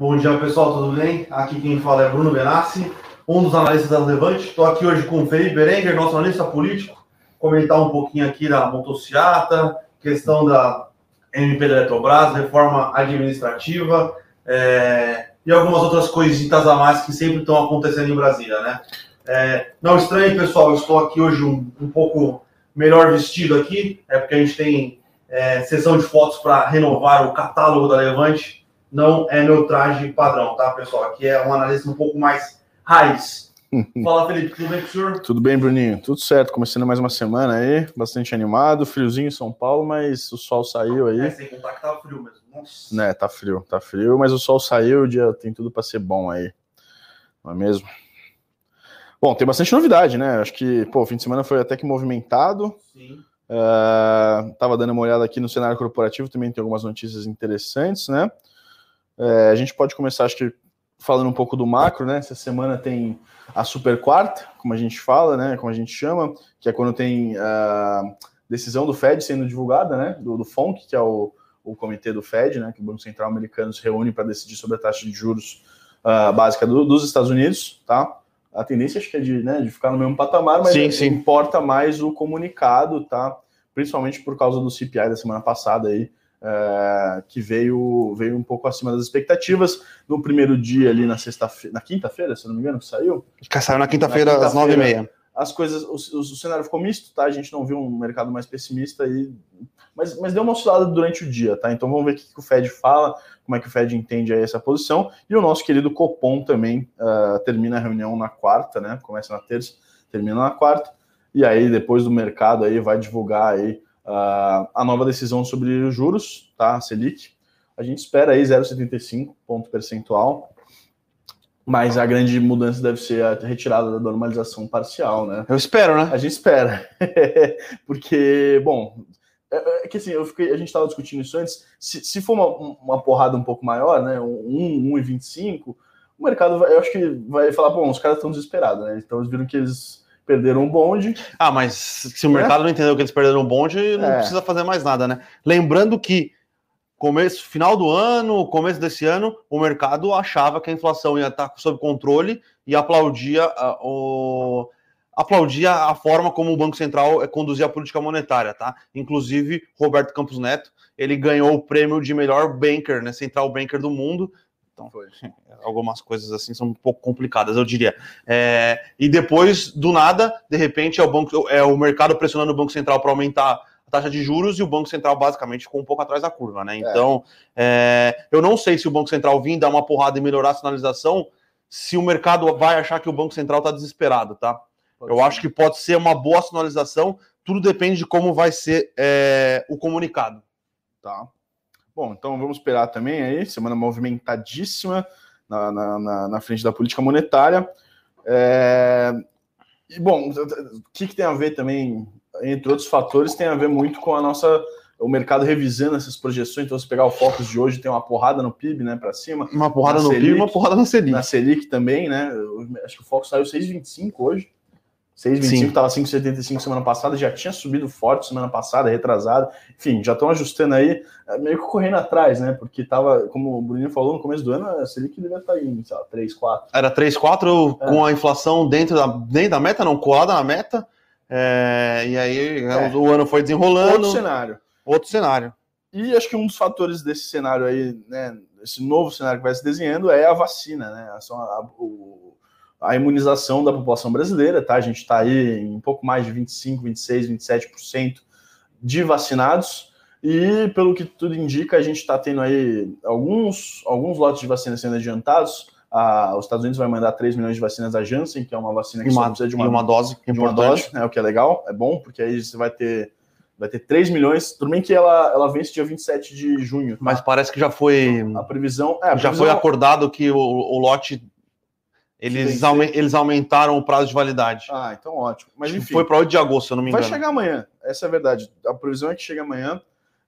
Bom dia, pessoal, tudo bem? Aqui quem fala é Bruno Benassi, um dos analistas da Levante. Estou aqui hoje com o Felipe Berenguer, nosso analista político, comentar um pouquinho aqui da motociata, questão da MP da Eletrobras, reforma administrativa é, e algumas outras coisitas a mais que sempre estão acontecendo em Brasília, né? É, não estranhe, pessoal, estou aqui hoje um, um pouco melhor vestido aqui, é porque a gente tem é, sessão de fotos para renovar o catálogo da Levante. Não é meu traje padrão, tá, pessoal? Aqui é um analista um pouco mais raiz. Fala, Felipe, tudo bem com o senhor? Tudo bem, Bruninho? Tudo certo. Começando mais uma semana aí, bastante animado, friozinho em São Paulo, mas o sol saiu aí. É, sem contar que tá frio mesmo. Nossa. Né, tá frio, tá frio, mas o sol saiu, o dia tem tudo para ser bom aí. Não é mesmo? Bom, tem bastante novidade, né? Acho que, pô, o fim de semana foi até que movimentado. Sim. Uh, tava dando uma olhada aqui no cenário corporativo, também tem algumas notícias interessantes, né? Uh, a gente pode começar, acho que, falando um pouco do macro, né? Essa semana tem a super quarta, como a gente fala, né? Como a gente chama, que é quando tem a uh, decisão do Fed sendo divulgada, né? Do, do FONC, que é o, o comitê do Fed, né? Que o Banco Central americano se reúne para decidir sobre a taxa de juros ah, básica do, dos Estados Unidos, tá? a tendência acho que é de, né, de ficar no mesmo patamar, mas Sim, sim. importa mais o comunicado, tá? Principalmente por causa do CPI da semana passada aí, é, que veio, veio um pouco acima das expectativas. No primeiro dia ali na sexta-feira, na quinta-feira, se não me engano, que saiu. Saiu na quinta-feira às nove e meia. As coisas, o, o- o cenário ficou misto, tá? A gente não viu um mercado mais pessimista aí, mas, mas deu uma oscilada durante o dia, tá? Então vamos ver o que, que o Fed fala, como é que o Fed entende aí essa posição. E o nosso querido Copom também ah, termina a reunião na quarta, né? Começa na terça, termina na quarta. E aí, depois do mercado aí, vai divulgar aí ah, a nova decisão sobre os juros, tá? A Selic. A gente espera aí 0,75 ponto percentual. Mas a grande mudança deve ser a retirada da normalização parcial, né? Eu espero, né? A gente espera. Porque, bom, é, é que assim, eu fiquei, a gente estava discutindo isso antes. Se, se for uma, uma porrada um pouco maior, né? Um 1,25, o mercado vai, eu acho que vai falar, bom, os caras estão desesperados, né? Então eles viram que eles perderam um bonde. Ah, mas se o mercado não entendeu que eles perderam o bonde, não É. precisa fazer mais nada, né? Lembrando que começo, final do ano, começo desse ano, o mercado achava que a inflação ia estar sob controle e aplaudia ah, o aplaudia a forma como o Banco Central eh, conduzia a política monetária, tá? Inclusive, Roberto Campos Neto, ele ganhou o prêmio de melhor banker, né, central banker do mundo. Então, algumas coisas assim são um pouco complicadas, eu diria. É, e depois, do nada, de repente, é o, banco, é o mercado pressionando o Banco Central para aumentar a taxa de juros e o Banco Central basicamente ficou um pouco atrás da curva, né? Então, é, eu não sei se o Banco Central vir dar uma porrada e melhorar a sinalização, se o mercado vai achar que o Banco Central está desesperado, tá? Eu acho que pode ser uma boa sinalização, tudo depende de como vai ser é, o comunicado. Tá. Bom, então vamos esperar também aí, semana movimentadíssima na, na, na- na frente da política monetária. É, E, bom, o que, que tem a ver também, entre outros fatores, tem a ver muito com a nossa. O mercado revisando essas projeções. Então, se pegar o Focus de hoje, tem uma porrada no PIB, né, para cima. Uma porrada Na no PIB e Selic. uma porrada na Selic. Na Selic também, né? eu Acho que o Focus saiu 6,25 hoje. 6,25 Sim. estava 5,75 semana passada, já tinha subido forte semana passada, retrasado. Enfim, já estão ajustando aí, é, meio que correndo atrás, né? Porque tava, como o Bruninho falou, no começo do ano, a Selic devia estar em, sei lá, 3, 4. Era 3, 4 É. com a inflação dentro da, dentro da meta, não, colada na meta. É, e aí É. o ano foi desenrolando. Outro cenário. Outro cenário. E acho que um dos fatores desse cenário aí, né, esse novo cenário que vai se desenhando é a vacina, né? A, a, o- a imunização da população brasileira, tá? A gente está aí em um pouco mais de 25, 26, 27% de vacinados. E pelo que tudo indica, a gente está tendo aí alguns, alguns lotes de vacina sendo adiantados. Ah, os Estados Unidos vai mandar 3 milhões de vacinas à Janssen, que é uma vacina que E só uma, precisa de e uma dose de uma dose, né, o que é legal, é bom, porque aí você vai ter, vai ter 3 milhões. Tudo bem que ela, ela vence dia 27 de junho. tá? Mas parece que já foi. a previsão. É, a Já previsão- foi acordado que o, o lote. Eles, eles aumentaram o prazo de validade. Ah, então ótimo. Mas que enfim, foi para 8 de agosto, se eu não me vai engano. chegar amanhã. Essa é a verdade. A previsão é que chega amanhã.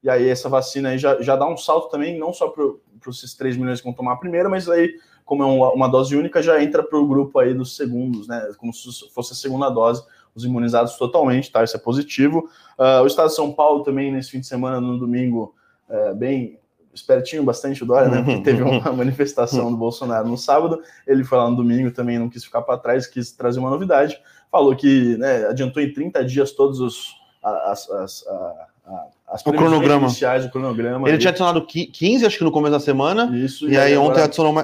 E aí essa vacina aí já, já dá um salto também, não só para esses 3 milhões que vão tomar a primeira, mas aí, como é uma, uma dose única, já entra para o grupo aí dos segundos, né? Como se fosse a segunda dose, os imunizados totalmente, tá? Isso é positivo. Ah, o estado de São Paulo também, nesse fim de semana, no domingo, é, bem espertinho bastante o Dória, né? Porque teve uma manifestação do Bolsonaro no sábado, ele foi lá no domingo também, não quis ficar para trás, quis trazer uma novidade. Falou que né, adiantou em 30 dias todos os as, as, as o cronograma. iniciais, o cronograma. Ele tinha adicionado 15, acho que no começo da semana. Isso, e, e aí, ontem adicionou,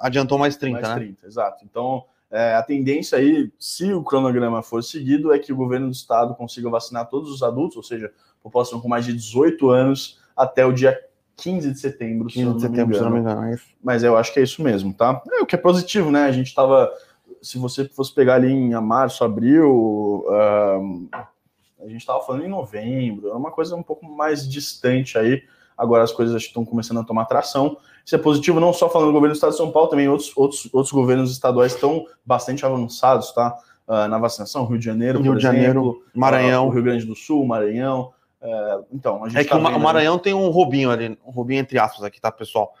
adiantou mais 30, mais né? 30, exato. Então, é, a tendência aí, se o cronograma for seguido, é que o governo do estado consiga vacinar todos os adultos, ou seja, população com mais de 18 anos, até o dia 15 de setembro, 15 de setembro, se não me engano. É Mas eu acho que é isso mesmo, tá? É o que é positivo, né? A gente estava, se você fosse pegar ali em março, abril, um, a gente estava falando em novembro, é uma coisa um pouco mais distante aí. Agora as coisas estão começando a tomar tração. Isso é positivo, não só falando do governo do estado de São Paulo, também outros, outros, outros governos estaduais estão bastante avançados, tá? Uh, na vacinação, Rio de Janeiro, Rio de exemplo, Janeiro, Maranhão, uh, Rio Grande do Sul, Maranhão. Uh, então, a gente é que tá o Maranhão tem um robinho ali, um robinho entre aspas aqui, tá, pessoal?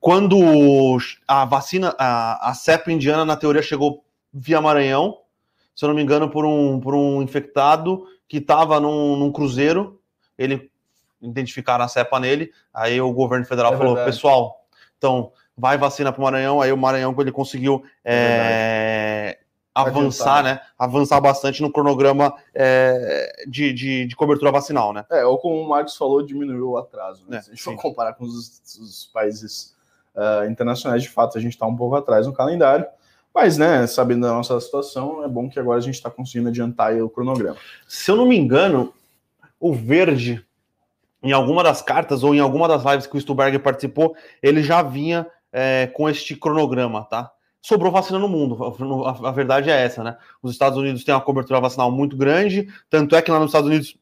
Quando a vacina, a, a cepa indiana, na teoria, chegou via Maranhão, se eu não me engano, por um, por um infectado que estava num, num, cruzeiro. Ele identificaram a cepa nele. Aí o governo federal é falou: verdade. pessoal, então vai vacina para o Maranhão. Aí o Maranhão, ele conseguiu é, é avançar, né? Avançar bastante no cronograma é, de, de, de, cobertura vacinal, né? É, ou como o Marcos falou, diminuiu o atraso. Né? É, Se a gente for comparar com os, os países uh, internacionais, de fato, a gente está um pouco atrás no calendário. Mas, né, sabendo da nossa situação, é bom que agora a gente está conseguindo adiantar o cronograma. Se eu não me engano, o verde, em alguma das cartas ou em alguma das lives que o Stuberger participou, ele já vinha é, com este cronograma, tá? Sobrou vacina no mundo, a, verdade é essa, né? Os Estados Unidos têm uma cobertura vacinal muito grande, tanto é que lá nos Estados Unidos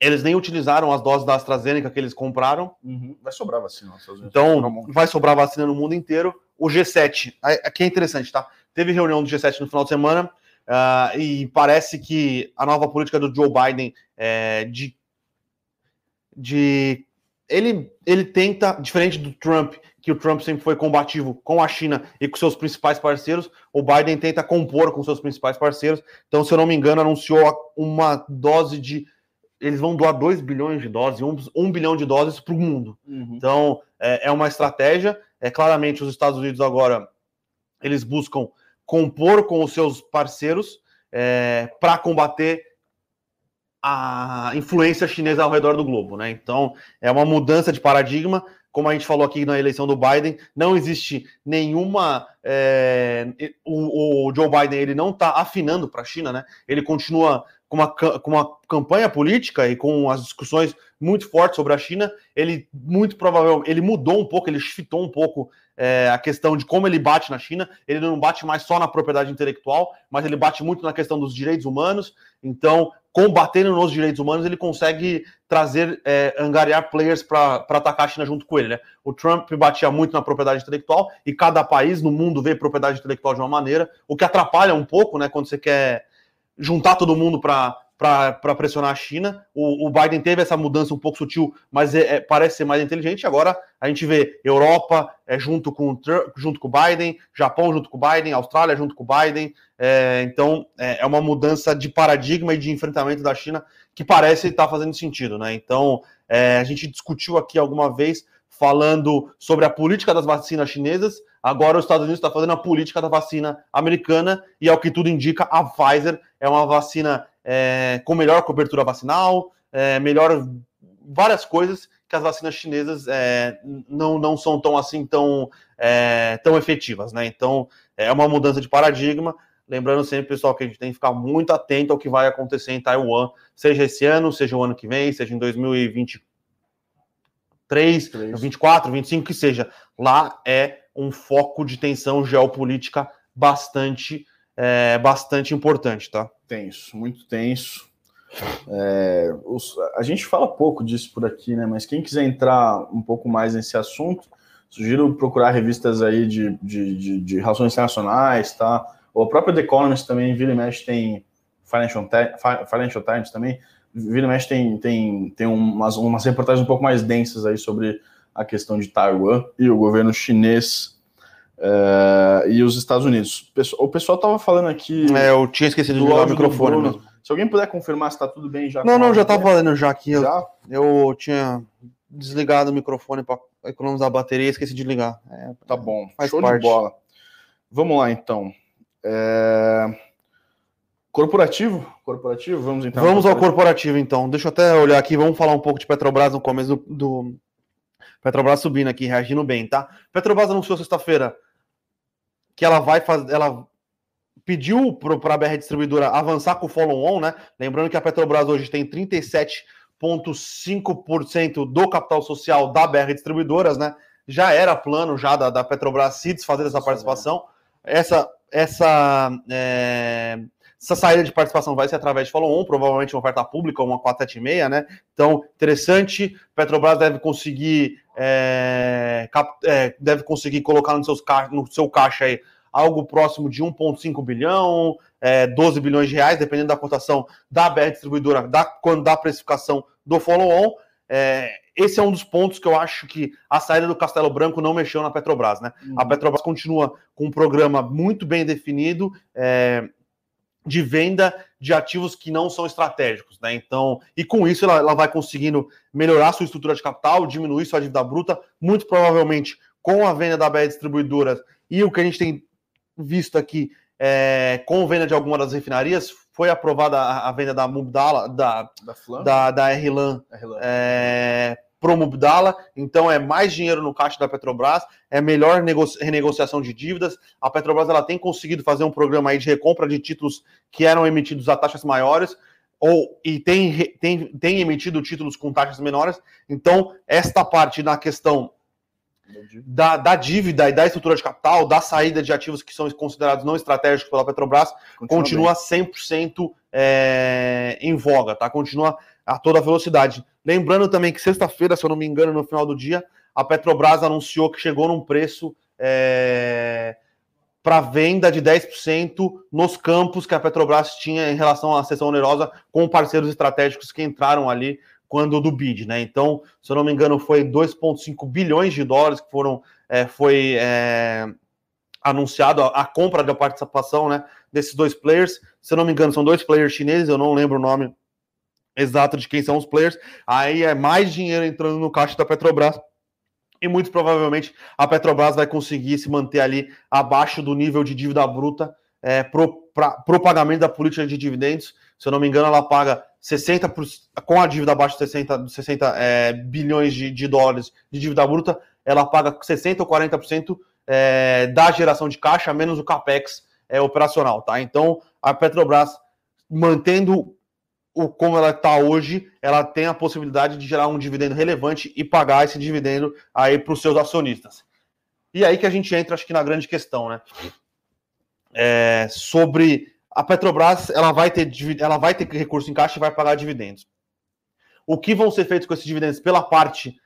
eles nem utilizaram as doses da AstraZeneca que eles compraram. Uhum. Vai sobrar vacina. Então, vai sobrar vacina no mundo inteiro o G7. Aqui é interessante, tá? Teve reunião do G7 no final de semana uh, e parece que a nova política do Joe Biden é, de, de ele, ele tenta, diferente do Trump, que o Trump sempre foi combativo com a China e com seus principais parceiros, o Biden tenta compor com seus principais parceiros. Então, se eu não me engano, anunciou uma dose de. Eles vão doar 2 bilhões de doses, 1 um, um bilhão de doses para o mundo. Uhum. Então, é, é uma estratégia. É claramente os Estados Unidos agora eles buscam compor com os seus parceiros é, para combater a influência chinesa ao redor do globo, né? Então é uma mudança de paradigma, como a gente falou aqui na eleição do Biden, não existe nenhuma. É, o, o, Joe Biden ele não está afinando para a China, né? Ele continua com uma, com uma campanha política e com as discussões muito fortes sobre a China, ele muito provavelmente ele mudou um pouco, ele shiftou um pouco é, a questão de como ele bate na China. Ele não bate mais só na propriedade intelectual, mas ele bate muito na questão dos direitos humanos. Então, combatendo nos direitos humanos, ele consegue trazer, é, angariar players para atacar a China junto com ele. Né? O Trump batia muito na propriedade intelectual e cada país no mundo vê propriedade intelectual de uma maneira, o que atrapalha um pouco, né, quando você quer juntar todo mundo para para pressionar a China. O, o, Biden teve essa mudança um pouco sutil, mas é, é, parece ser mais inteligente. Agora a gente vê Europa é, junto, com, junto com o Biden, Japão junto com Biden, Austrália junto com o Biden. É, então é, é, uma mudança de paradigma e de enfrentamento da China que parece estar fazendo sentido. Né? Então é, a gente discutiu aqui alguma vez falando sobre a política das vacinas chinesas. Agora os Estados Unidos está fazendo a política da vacina americana e, ao que tudo indica, a Pfizer é uma vacina é, com melhor cobertura vacinal, é, melhor várias coisas que as vacinas chinesas é, não, não são tão assim tão, é, tão efetivas, né? Então é uma mudança de paradigma. Lembrando sempre, pessoal, que a gente tem que ficar muito atento ao que vai acontecer em Taiwan, seja esse ano, seja o ano que vem, seja em 2023, 3. 24, 25, que seja. Lá é um foco de tensão geopolítica bastante, é, bastante importante, tá? Tenso, muito tenso. É, os, a gente fala pouco disso por aqui, né? Mas quem quiser entrar um pouco mais nesse assunto, sugiro procurar revistas aí de, de, de, de relações internacionais, tá? Ou a própria The Economist também, vira e mexe, tem Financial, Financial Times também, vira e mexe tem, tem, tem umas, umas reportagens um pouco mais densas aí sobre a questão de Taiwan e o governo chinês Uh, e os Estados Unidos. O pessoal estava falando aqui. É, eu tinha esquecido de ligar o microfone mesmo. Se alguém puder confirmar se está tudo bem já. Não, não, já estava falando já aqui. Já? Eu, eu tinha desligado o microfone para economizar a bateria, esqueci de ligar. É, Tá bom, Faz show parte. de bola. Vamos lá então. É, Corporativo? Corporativo, vamos então. Vamos ao corporativo, então. Deixa eu até olhar aqui, vamos falar um pouco de Petrobras no começo do. do... Petrobras subindo aqui, reagindo bem, tá? Petrobras anunciou sexta-feira que ela vai fazer. Ela pediu para a BR Distribuidora avançar com o follow-on, né? Lembrando que a Petrobras hoje tem 37,5% do capital social da BR Distribuidoras, né? Já era plano já da, da Petrobras se desfazer dessa participação. Essa, essa, é, essa saída de participação vai ser através de follow-on, provavelmente uma oferta pública, uma 476, né? Então, interessante. Petrobras deve conseguir, é, cap- é, deve conseguir colocar no, seus no seu caixa aí algo próximo de 1,5 bilhão, é, 12 bilhões de reais, dependendo da cotação da BR Distribuidora, da, quando da precificação do follow-on. É, esse é um dos pontos que eu acho que a saída do Castelo Branco não mexeu na Petrobras, né? A Petrobras continua com um programa muito bem definido é, de venda de ativos que não são estratégicos, né? Então, e com isso ela, ela vai conseguindo melhorar sua estrutura de capital, diminuir sua dívida bruta, muito provavelmente com a venda da BR Distribuidora e o que a gente tem visto aqui é, com venda de alguma das refinarias, foi aprovada a, a venda da Mubdala, da, Da Flam? da, da RLAN é, pro Mubdala, então é mais dinheiro no caixa da Petrobras, é melhor nego- renegociação de dívidas. A Petrobras ela tem conseguido fazer um programa aí de recompra de títulos que eram emitidos a taxas maiores, ou e tem, tem, tem emitido títulos com taxas menores. Então, esta parte na questão da, da dívida e da estrutura de capital, da saída de ativos que são considerados não estratégicos pela Petrobras, continua 100% é, em voga, tá? Continua a toda velocidade. Lembrando também que sexta-feira, se eu não me engano, no final do dia, a Petrobras anunciou que chegou num preço é, para venda de 10% nos campos que a Petrobras tinha em relação à sessão onerosa com parceiros estratégicos que entraram ali quando do bid, né? Então, se eu não me engano, foi 2,5 bilhões de dólares que foram é, foi é, anunciado a, a compra da participação, né? Desses dois players. Se eu não me engano, são dois players chineses, eu não lembro o nome exato de quem são os players. Aí é mais dinheiro entrando no caixa da Petrobras. E muito provavelmente a Petrobras vai conseguir se manter ali abaixo do nível de dívida bruta é, pro, pra, pro pagamento da política de dividendos. Se eu não me engano, ela paga 60%, por, com a dívida abaixo de 60, 60 é, bilhões de, de dólares de dívida bruta, ela paga 60% ou 40% é, da geração de caixa, menos o capex é, operacional, tá? Então, a Petrobras, mantendo o como ela está hoje, ela tem a possibilidade de gerar um dividendo relevante e pagar esse dividendo aí para os seus acionistas. E aí que a gente entra, acho que na grande questão, né? É, sobre a Petrobras, ela vai ter ela vai ter recurso em caixa e vai pagar dividendos. O que vão ser feitos com esses dividendos pela parte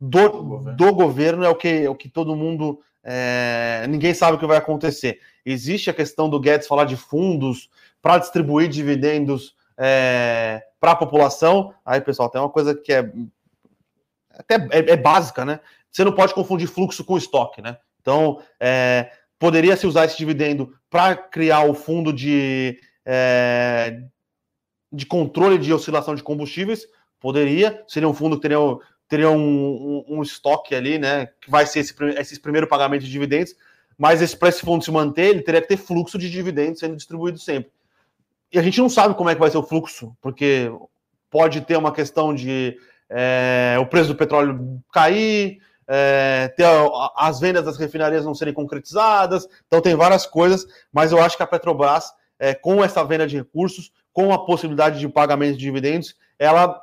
do, Do governo. do governo é o que, o que todo mundo. é, ninguém sabe o que vai acontecer. Existe a questão do Guedes falar de fundos para distribuir dividendos é, para a população. Aí, pessoal, tem uma coisa que é até é, é básica, né? Você não pode confundir fluxo com estoque, né? Então, é, poderia se usar esse dividendo para criar o fundo de, é, de controle de oscilação de combustíveis? Poderia. Seria um fundo que teria, teria um, um- um estoque ali, né? Que vai ser esse, esses primeiros pagamentos de dividendos. Mas esse, para esse fundo se manter, ele teria que ter fluxo de dividendos sendo distribuído sempre. E a gente não sabe como é que vai ser o fluxo, porque pode ter uma questão de é, o preço do petróleo cair, é, ter as vendas das refinarias não serem concretizadas, então tem várias coisas, mas eu acho que a Petrobras, é, com essa venda de recursos, com a possibilidade de pagamento de dividendos, ela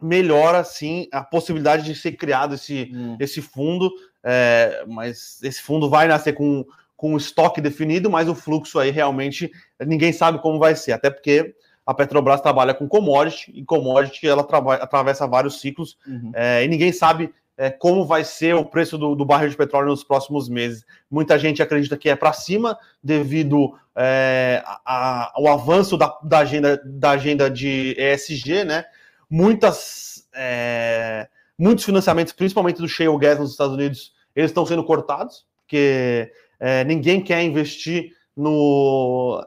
melhora sim a possibilidade de ser criado esse, Hum. esse fundo, é, mas esse fundo vai nascer com, com um estoque definido, mas o fluxo aí realmente ninguém sabe como vai ser, até porque a Petrobras trabalha com commodity, e commodity ela atravessa vários ciclos, Uhum. é, e ninguém sabe é, como vai ser o preço do, do barril de petróleo nos próximos meses. Muita gente acredita que é para cima devido é, a- a- ao avanço da, da agenda, da agenda de ESG, né? Muitas, é, muitos financiamentos, principalmente do shale gas nos Estados Unidos, eles estão sendo cortados, porque é, ninguém quer investir no,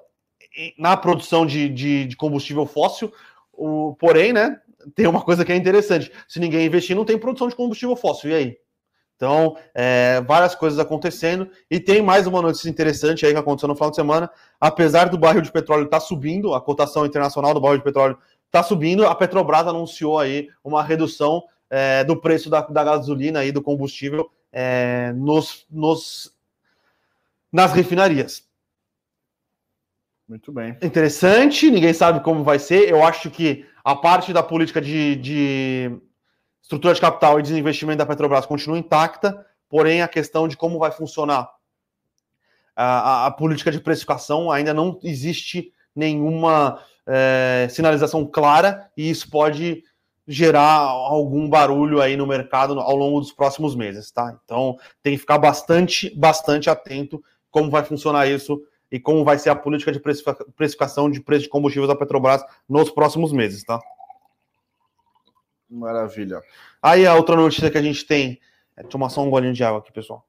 na produção de, de, de combustível fóssil. O, porém, né? tem uma coisa que é interessante: se ninguém investir, não tem produção de combustível fóssil. E aí? Então, é, várias coisas acontecendo. E tem mais uma notícia interessante aí que aconteceu no final de semana. Apesar do barril de petróleo estar tá subindo, a cotação internacional do barril de petróleo está subindo, a Petrobras anunciou aí uma redução é, do preço da, da, gasolina e do combustível é, nos, nos, nas refinarias. Muito bem. Interessante, ninguém sabe como vai ser. Eu acho que a parte da política de, de estrutura de capital e desinvestimento da Petrobras continua intacta, porém a questão de como vai funcionar a, a, a política de precificação ainda não existe nenhuma é, sinalização clara e isso pode gerar algum barulho aí no mercado ao longo dos próximos meses, tá? Então tem que ficar bastante, bastante atento como vai funcionar isso e como vai ser a política de precificação de preço de combustíveis da Petrobras nos próximos meses, tá? Maravilha. Aí a outra notícia que a gente tem. É, tomar só um golinho de água aqui, pessoal.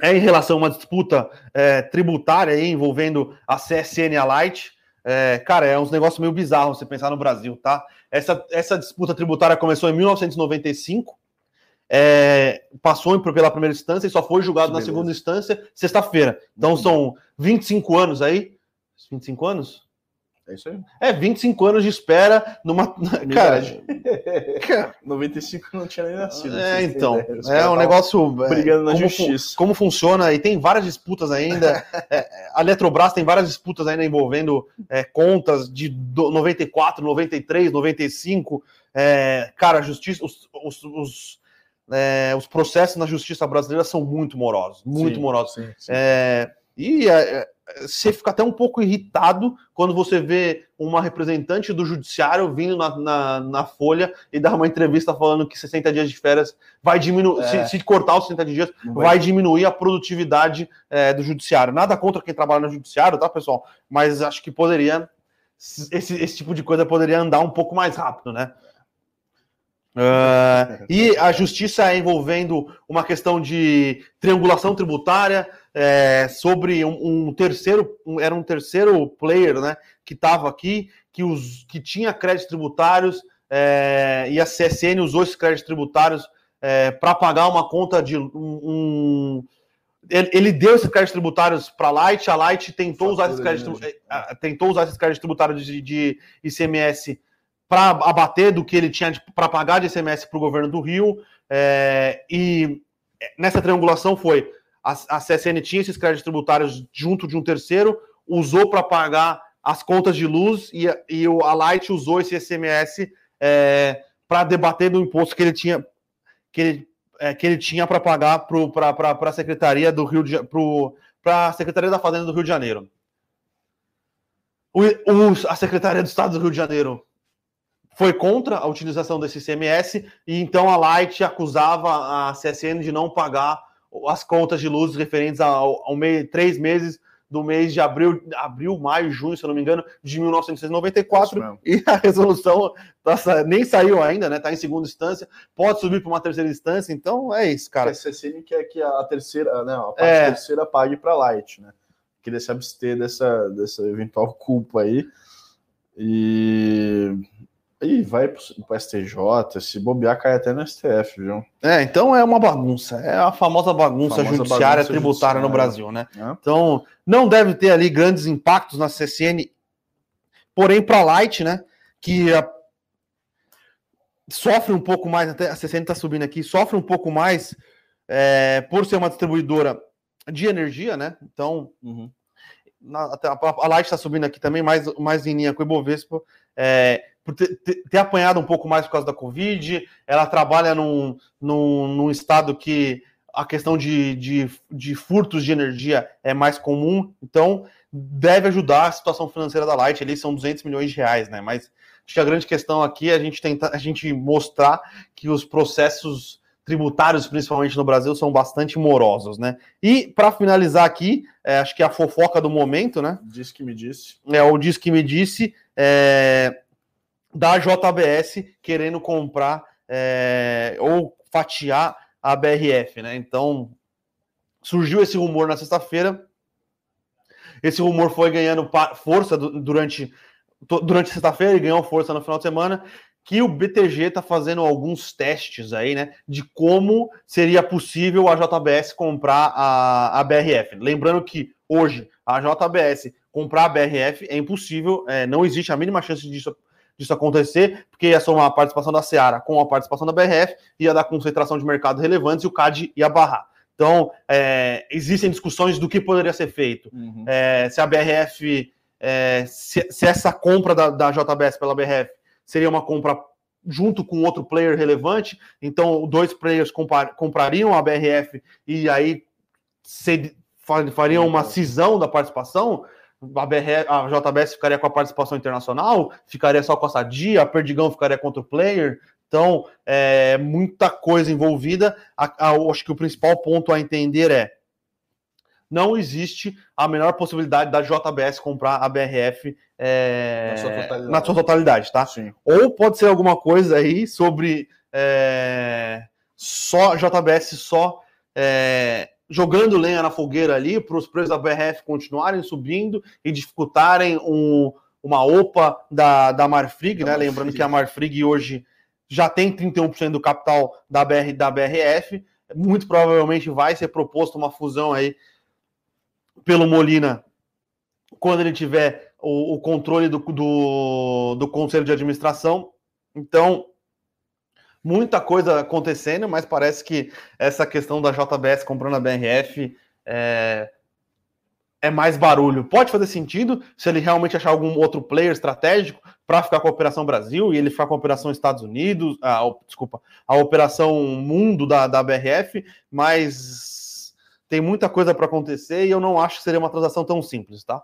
É em relação a uma disputa é, tributária aí, envolvendo a CSN e a Light. É, cara, é uns negócios meio bizarros você pensar no Brasil, tá? Essa, essa disputa tributária começou em 1995, é, passou pela primeira instância e só foi julgado na segunda instância sexta-feira. Então são 25 anos aí. 25 anos? É isso aí. É, 25 anos de espera numa. Cara, cara 95 não tinha nem nascido. É, então. É um negócio. É, brigando na como justiça. como funciona, e tem várias disputas ainda. é, a Eletrobras tem várias disputas ainda envolvendo é, contas de 94, 93, 95. É, cara, a justiça. Os, os, os, é, os, processos na justiça brasileira são muito morosos. Muito sim, morosos. Sim, sim. É, e é, você fica até um pouco irritado quando você vê uma representante do judiciário vindo na, na, na, Folha e dar uma entrevista falando que 60 dias de férias vai diminuir, é. se, se, cortar os 60 dias, vai. vai diminuir a produtividade é, do judiciário. Nada contra quem trabalha no judiciário, tá, pessoal? Mas acho que poderia, esse, esse tipo de coisa poderia andar um pouco mais rápido, né? Uh, e a justiça envolvendo uma questão de triangulação tributária é, sobre um, um terceiro, um, era um terceiro player, né, que estava aqui, que, os, que tinha créditos tributários é, e a CSN usou esses créditos tributários é, para pagar uma conta de um, ele, ele, deu esses créditos tributários para a Light, a Light tentou usar esses créditos, é, tentou usar esses créditos tributários de, de ICMS para abater do que ele tinha para pagar de ICMS para o governo do Rio. É, e nessa triangulação foi a, a CSN tinha esses créditos tributários junto de um terceiro, usou para pagar as contas de luz e, e a Light usou esse ICMS é, para debater do imposto que ele tinha que ele, é, que ele tinha para pagar para a Secretaria do Rio para a Secretaria da Fazenda do Rio de Janeiro. O, o, a Secretaria do Estado do Rio de Janeiro foi contra a utilização desse CMS e então a Light acusava a CSN de não pagar as contas de luz referentes ao, ao mês, três meses do mês de abril, abril, maio, junho, se eu não me engano, de 1994. E a resolução tá, nem saiu ainda, né? Está em segunda instância, pode subir para uma terceira instância, então é isso, cara. A CSN quer que a terceira, né, a parte é. terceira pague para Light, né? Queria se abster dessa, dessa eventual culpa aí. E e vai pro, pro STJ, se bobear, cai até no STF, viu? É, então é uma bagunça. É a famosa bagunça famosa judiciária bagunça tributária judiciária. no Brasil, né? É. Então, não deve ter ali grandes impactos na CCN, porém, para Light, né? Que a, sofre um pouco mais, até a CCN está subindo aqui, sofre um pouco mais é, por ser uma distribuidora de energia, né? Então, uhum. na, a, a Light está subindo aqui também, mais, mais em linha com o Ibovespa. É, por ter, ter, apanhado um pouco mais por causa da Covid, ela trabalha num, num, num estado que a questão de, de, de, furtos de energia é mais comum, então deve ajudar a situação financeira da Light, eles são 200 milhões de reais, né, mas acho que a grande questão aqui é a gente tentar, a gente mostrar que os processos tributários, principalmente no Brasil, são bastante morosos, né? E para finalizar aqui, é, acho que a fofoca do momento, né? Diz que me disse. É o diz que me disse. É, da JBS querendo comprar é, ou fatiar a BRF, né? Então surgiu esse rumor na sexta-feira. Esse rumor foi ganhando força durante durante sexta-feira e ganhou força no final de semana, que o BTG está fazendo alguns testes aí, né, de como seria possível a JBS comprar a, a BRF. Lembrando que hoje a JBS comprar a BRF é impossível, é, não existe a mínima chance disso, disso acontecer, porque ia somar a participação da Seara com a participação da BRF, ia dar concentração de mercado relevante e o CAD ia barrar. Então, é, existem discussões do que poderia ser feito. Uhum. É, se a BRF, é, se, se, essa compra da, da JBS pela BRF seria uma compra junto com outro player relevante, então dois players comprariam a BRF e aí se, fariam uma cisão da participação, a, BR, a JBS ficaria com a participação internacional, ficaria só com a Sadia, a Perdigão ficaria com outro player. Então, é muita coisa envolvida. A, a, acho que o principal ponto a entender é não existe a menor possibilidade da JBS comprar a BRF é, na, sua totalidade. na, sua totalidade. tá? Sim. Ou pode ser alguma coisa aí sobre é, só JBS só é, jogando lenha na fogueira ali para os preços da BRF continuarem subindo e dificultarem um, uma OPA da, da Marfrig, né? Lembrando que a Marfrig hoje já tem 31% do capital da, BR, da BRF. Muito provavelmente vai ser proposto uma fusão aí pelo Molina quando ele tiver o, o controle do, do, do conselho de administração. Então, muita coisa acontecendo, mas parece que essa questão da JBS comprando a BRF é, é mais barulho. Pode fazer sentido se ele realmente achar algum outro player estratégico para ficar com a Operação Brasil e ele ficar com a Operação Estados Unidos, a, desculpa, a Operação Mundo da, da BRF, mas tem muita coisa para acontecer e eu não acho que seria uma transação tão simples, tá?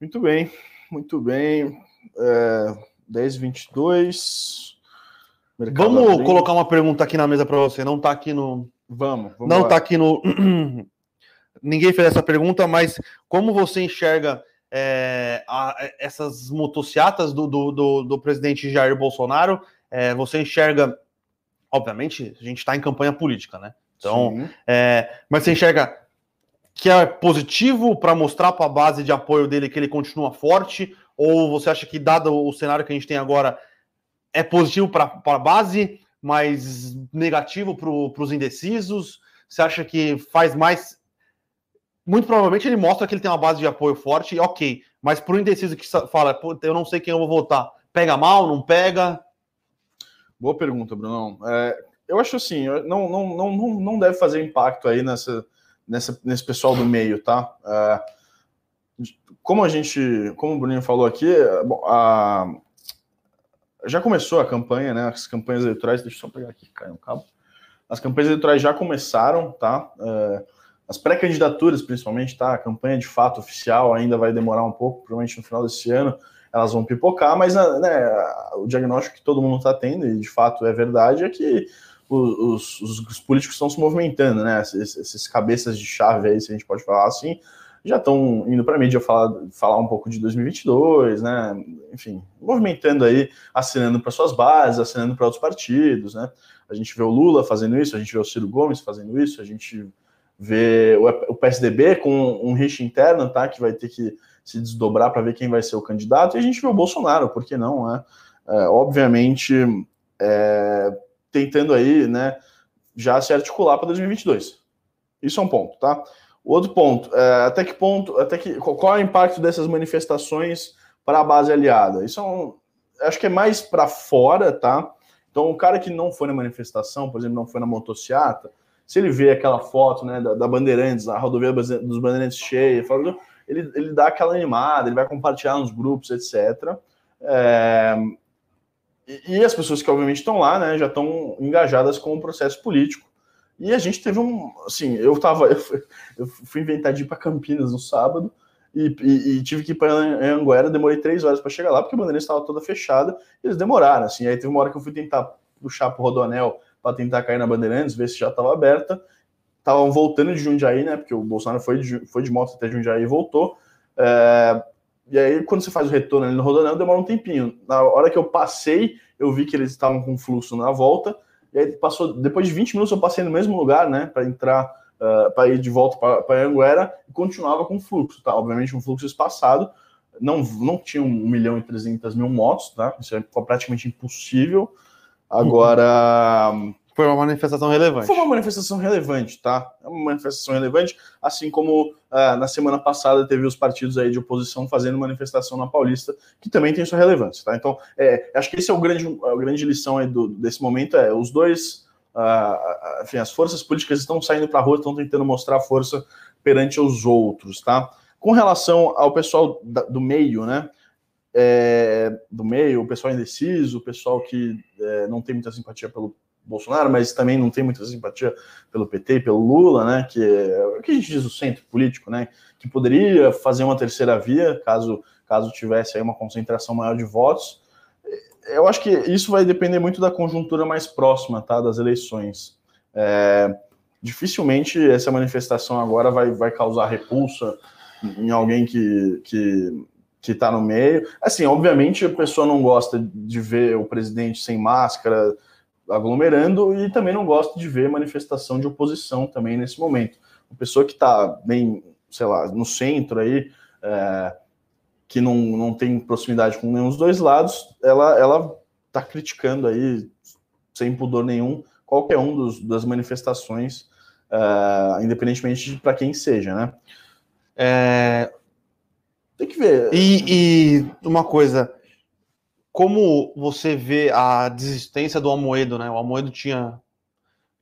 Muito bem, muito bem. É, 10, 22. Mercado vamos colocar uma pergunta aqui na mesa para você. Não está aqui no. Vamos. vamos não está aqui no. Ninguém fez essa pergunta, mas como você enxerga é, a, essas motociatas do, do, do, do, presidente Jair Bolsonaro? É, você enxerga, obviamente, a gente está em campanha política, né? Então, é, mas você enxerga que é positivo para mostrar para a base de apoio dele que ele continua forte? Ou você acha que, dado o cenário que a gente tem agora, é positivo para a base, mas negativo para os indecisos? Você acha que faz mais. Muito provavelmente ele mostra que ele tem uma base de apoio forte, ok. Mas para o indeciso que fala, eu não sei quem eu vou votar, pega mal, não pega? Boa pergunta, Bruno. É, eu acho assim, não, não, não, não deve fazer impacto aí nessa, nessa, nesse pessoal do meio, tá? É, como a gente, como o Bruninho falou aqui, a, já começou a campanha, né? As campanhas eleitorais, deixa eu só pegar aqui, caiu um cabo. As campanhas eleitorais já começaram, tá? É, as pré-candidaturas, principalmente, tá? A campanha de fato oficial ainda vai demorar um pouco, provavelmente no final desse ano elas vão pipocar, mas né, o diagnóstico que todo mundo está tendo, e de fato é verdade, é que os, os, os políticos estão se movimentando, né? Esses, esses, cabeças de chave aí, se a gente pode falar assim, já estão indo para a mídia falar, falar um pouco de 2022, né? Enfim, movimentando aí, assinando para suas bases, assinando para outros partidos, né? A gente vê o Lula fazendo isso, a gente vê o Ciro Gomes fazendo isso, a gente vê o PSDB com um rixa interno, tá? Que vai ter que se desdobrar para ver quem vai ser o candidato, e a gente vê o Bolsonaro, por que não, né? É, obviamente, é, tentando aí, né, já se articular para 2022. Isso é um ponto, tá? Outro ponto, é, até que ponto, até que qual é o impacto dessas manifestações para a base aliada? Isso é um, acho que é mais para fora, tá? Então, o cara que não foi na manifestação, por exemplo, não foi na motociata, se ele vê aquela foto, né, da, da Bandeirantes, a rodovia dos Bandeirantes cheia, ele, ele dá aquela animada, ele vai compartilhar nos grupos, etc. É, e, e as pessoas que obviamente estão lá, né, já estão engajadas com o processo político. E a gente teve um. Assim, eu tava. Eu fui, inventar de ir para Campinas no sábado e, e, e, tive que ir para Anguera. Demorei três horas para chegar lá, porque a bandeira estava toda fechada. E eles demoraram, assim. Aí teve uma hora que eu fui tentar puxar pro Rodonel para tentar cair na Bandeirantes, ver se já estava aberta. Estavam voltando de Jundiaí, né? Porque o Bolsonaro foi de, foi de moto até Jundiaí e voltou. É, e aí, quando você faz o retorno ali no Rodonel, demora um tempinho. Na hora que eu passei, eu vi que eles estavam com fluxo na volta. E aí passou, depois de 20 minutos eu passei no mesmo lugar, né, para entrar, uh, para ir de volta para Anguera e continuava com fluxo, tá? Obviamente um fluxo espaçado, não, não tinha 1 milhão e 300 mil motos, tá? Isso é praticamente impossível. Agora. Uhum. Foi uma manifestação relevante. Foi uma manifestação relevante, tá? É uma manifestação relevante, assim como ah, na semana passada teve os partidos aí de oposição fazendo manifestação na Paulista, que também tem sua relevância, tá? Então, é, acho que esse é o grande, a grande lição aí do, desse momento, é os dois, ah, enfim, as forças políticas estão saindo para a rua, estão tentando mostrar força perante os outros, tá? Com relação ao pessoal da, do meio, né? É, do meio, o pessoal indeciso, o pessoal que é, não tem muita simpatia pelo Bolsonaro, mas também não tem muita simpatia pelo PT e pelo Lula, né? Que é o que a gente diz o centro político, né? Que poderia fazer uma terceira via caso caso tivesse aí uma concentração maior de votos. Eu acho que isso vai depender muito da conjuntura mais próxima, tá? Das eleições. É, dificilmente essa manifestação agora vai, vai causar repulsa em alguém que, que que está no meio. Assim, obviamente a pessoa não gosta de ver o presidente sem máscara, aglomerando e também não gosto de ver manifestação de oposição também nesse momento. Uma pessoa que está bem, sei lá, no centro aí, é, que não, não tem proximidade com nenhum dos dois lados, ela ela está criticando aí sem pudor nenhum qualquer um dos, das manifestações, é, independentemente de para quem seja, né? É... Tem que ver. E, e uma coisa, como você vê a desistência do Almoedo, né? O Almoedo tinha,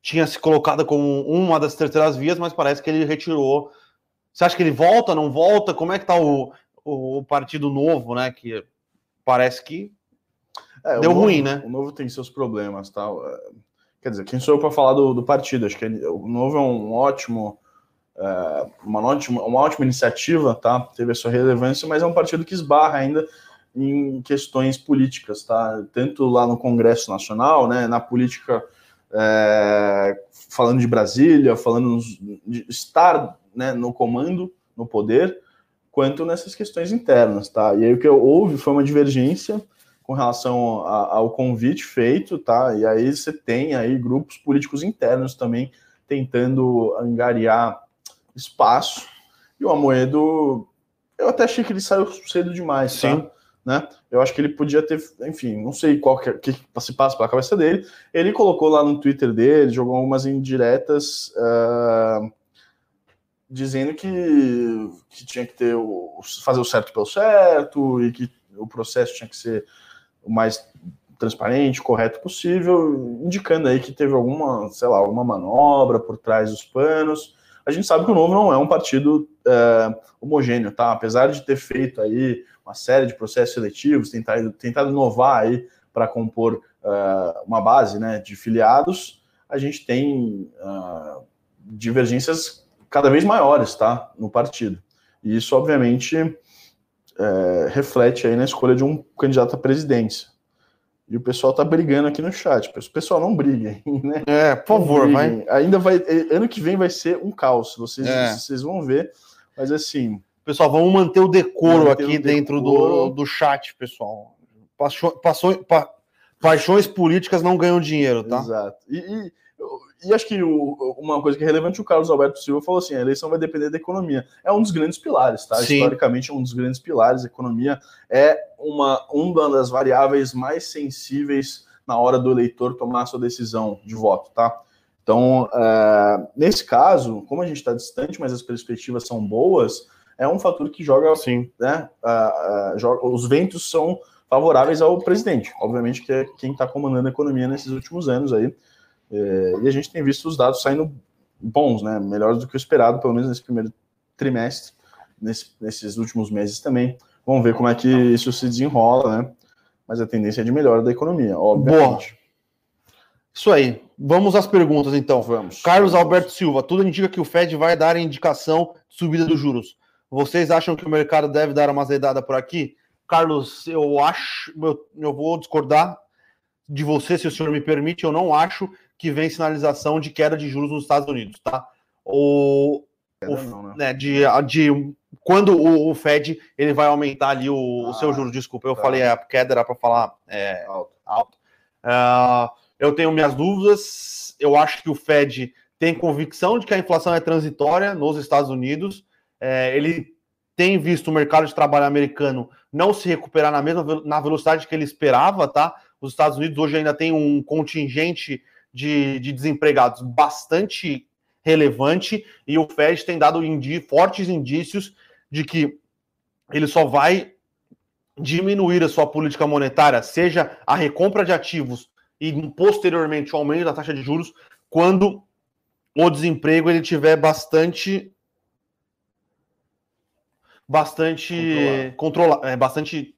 tinha se colocado como uma das terceiras vias, mas parece que ele retirou. Você acha que ele volta, não volta? Como é que tá o, o, Partido Novo, né? Que parece que é, deu novo, ruim, né? O Novo tem seus problemas, tal. Tá? Quer dizer, quem sou eu para falar do, do partido? Acho que ele, o Novo é um ótimo é, uma, ótima, uma ótima iniciativa, tá? Teve a sua relevância, mas é um partido que esbarra ainda em questões políticas, tá? Tanto lá no Congresso Nacional, né, na política, é, falando de Brasília, falando de estar né, no comando, no poder, quanto nessas questões internas, tá? E aí o que houve foi uma divergência com relação a, ao convite feito, tá? E aí você tem aí grupos políticos internos também tentando angariar espaço. E o Amoedo, eu até achei que ele saiu cedo demais, tá? Sim. Tá? Né? Eu acho que ele podia ter, enfim, não sei qual que, que se passa pela cabeça dele. Ele colocou lá no Twitter dele, jogou algumas indiretas uh, dizendo que, que tinha que ter o, fazer o certo pelo certo e que o processo tinha que ser o mais transparente, correto possível, indicando aí que teve alguma, sei lá, alguma manobra por trás dos panos. A gente sabe que o Novo não é um partido uh, homogêneo, tá? Apesar de ter feito aí uma série de processos seletivos, tentado, tentado inovar aí para compor uh, uma base né, de filiados, a gente tem uh, divergências cada vez maiores tá, no partido. E isso, obviamente, é, reflete aí na escolha de um candidato à presidência. E o pessoal tá brigando aqui no chat. Pessoal não briga, né? É, por favor, vai. Ainda vai. Ano que vem vai ser um caos. Vocês, é. vocês vão ver. Mas assim, Pessoal, vamos manter o decoro manter aqui o dentro decoro. Do, do chat, pessoal. Paixões, pa, paixões políticas não ganham dinheiro, tá? Exato. E, e, e acho que o, uma coisa que é relevante, o Carlos Alberto Silva falou assim: a eleição vai depender da economia. É um dos grandes pilares, tá? Sim. Historicamente, é um dos grandes pilares. A economia é uma, uma das variáveis mais sensíveis na hora do eleitor tomar a sua decisão de voto, tá? Então, é, nesse caso, como a gente está distante, mas as perspectivas são boas, é um fator que joga assim, né? Joga, os ventos são favoráveis ao presidente, obviamente que é quem está comandando a economia nesses últimos anos aí. É, e a gente tem visto os dados saindo bons, né? Melhores do que o esperado, pelo menos nesse primeiro trimestre, nesse, nesses últimos meses também. Vamos ver como é que isso se desenrola, né? Mas a tendência é de melhora da economia, obviamente. Boa. Isso aí. Vamos às perguntas, então. Vamos. Carlos Alberto Silva, tudo indica que o Fed vai dar a indicação de subida dos juros. Vocês acham que o mercado deve dar uma zedada por aqui? Carlos, eu acho, eu, eu vou discordar de você, se o senhor me permite, eu não acho que vem sinalização de queda de juros nos Estados Unidos, tá? O, o não, né? né, de, de quando o, o, Fed ele vai aumentar ali o, ah, o seu juro, desculpa, eu tá. falei a queda era para falar é, alto. alto. Uh, eu tenho minhas dúvidas, eu acho que o Fed tem convicção de que a inflação é transitória nos Estados Unidos, é, ele tem visto o mercado de trabalho americano não se recuperar na mesma na velocidade que ele esperava, tá? Os Estados Unidos hoje ainda tem um contingente de, de desempregados bastante relevante e o Fed tem dado indi fortes indícios de que ele só vai diminuir a sua política monetária, seja a recompra de ativos e posteriormente o aumento da taxa de juros, quando o desemprego ele tiver bastante bastante controlado, é, bastante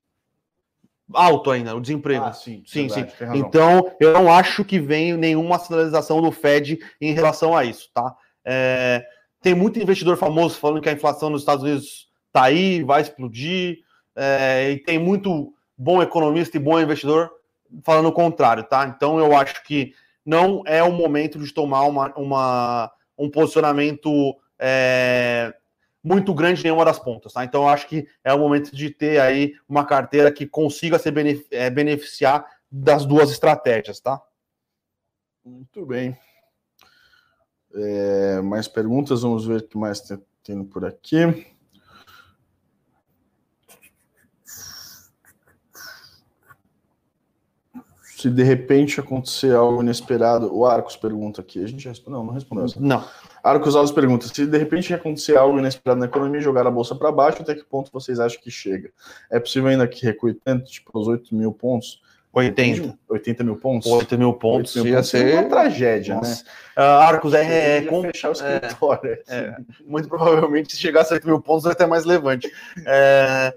alto ainda, o desemprego. Ah, sim, sim, verdade, sim. Então, eu não acho que venha nenhuma sinalização do Fed em relação a isso, tá? É, tem muito investidor famoso falando que a inflação nos Estados Unidos tá aí, vai explodir, é, e tem muito bom economista e bom investidor falando o contrário, tá? Então, eu acho que não é o momento de tomar uma, uma um posicionamento é, muito grande em nenhuma das pontas, tá? Então eu acho que é o momento de ter aí uma carteira que consiga se é, beneficiar das duas estratégias, tá? Muito bem. É, mais perguntas, vamos ver o que mais tem tendo por aqui. Se de repente acontecer algo inesperado, o Arcos pergunta aqui. A gente respondeu? Não, não respondeu. Não. Arcos Alves pergunta: se de repente acontecer algo inesperado na economia e jogar a bolsa para baixo, até que ponto vocês acham que chega? É possível ainda que recue tanto, tipo, os 8 mil pontos? 80. 80 mil pontos? 8 mil pontos 8 mil ia ser uma tragédia, Nossa. né? Uh, Arcos, é, é com... fechar o escritório. É, é, muito provavelmente, se chegasse a 8 mil pontos, vai ter mais levante. É,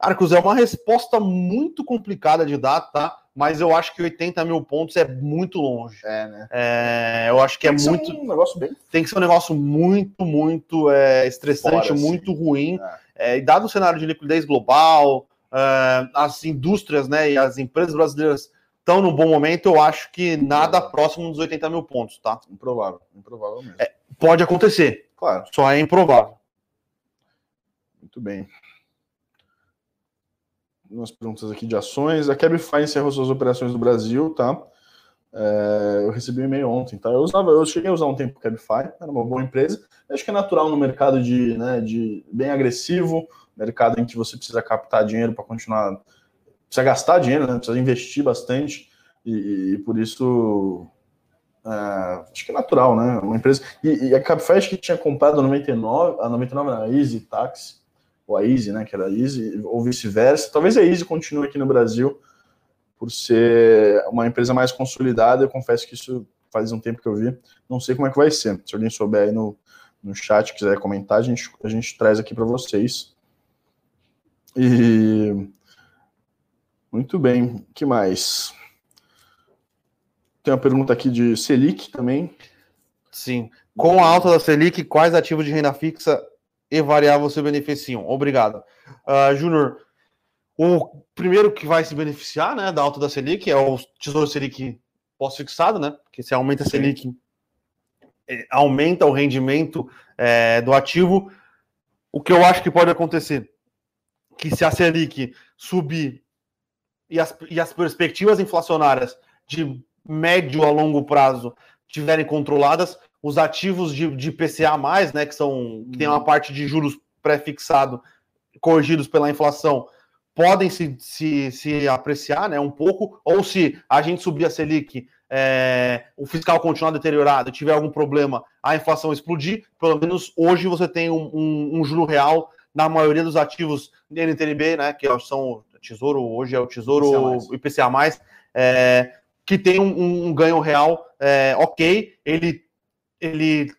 Arcos, é uma resposta muito complicada de dar, tá? Mas eu acho que 80 mil pontos é muito longe. É, né? É, eu acho que é tem é que muito. Um negócio bem... Tem que ser um negócio muito, muito é, estressante, Fora, muito ruim. É. é. e dado o cenário de liquidez global, é, as indústrias né, e as empresas brasileiras estão no bom momento, eu acho que nada próximo dos 80 mil pontos, tá? Improvável, improvável mesmo. pode acontecer. Claro. Só é improvável. Muito bem umas perguntas aqui de ações. A Cabify encerrou suas operações no Brasil, tá? É, eu recebi um e-mail ontem, tá? Eu, usava, eu cheguei a usar um tempo Cabify, era uma boa empresa. Acho que é natural no mercado de, né, de bem agressivo, mercado em que você precisa captar dinheiro para continuar, precisa gastar dinheiro, né? Precisa investir bastante e, e por isso é, acho que é natural, né? Uma empresa e, e a Cabify acho que tinha comprado a 99, a 99 na Easy Taxi ou a Easy, né, que era a Easy, ou vice-versa. Talvez a Easy continue aqui no Brasil por ser uma empresa mais consolidada. Eu confesso que isso faz um tempo que eu vi. Não sei como é que vai ser. Se alguém souber aí no, no chat, quiser comentar, a gente, a gente traz aqui para vocês. E muito bem, o que mais? Tem uma pergunta aqui de Selic também. Sim. Com a alta da Selic, quais ativos de renda fixa e variável se beneficiam. Obrigado. Uh, Júnior, o primeiro que vai se beneficiar né, da alta da Selic é o Tesouro Selic pós-fixado, né? Porque se aumenta a Selic, é, aumenta o rendimento é, do ativo. O que eu acho que pode acontecer, que se a Selic subir e as, e as perspectivas inflacionárias de médio a longo prazo tiverem controladas, os ativos de, de PCA, né, que são que tem uma uhum. parte de juros pré-fixado corrigidos pela inflação, podem se, se, se apreciar né, um pouco, ou se a gente subir a Selic, é, o fiscal continuar deteriorado, tiver algum problema, a inflação explodir, pelo menos hoje você tem um, um, um juro real na maioria dos ativos NTNB, né, que são Tesouro, hoje é o Tesouro IPCA+, IPCA+, é, que tem um, um ganho real é, ok, ele ele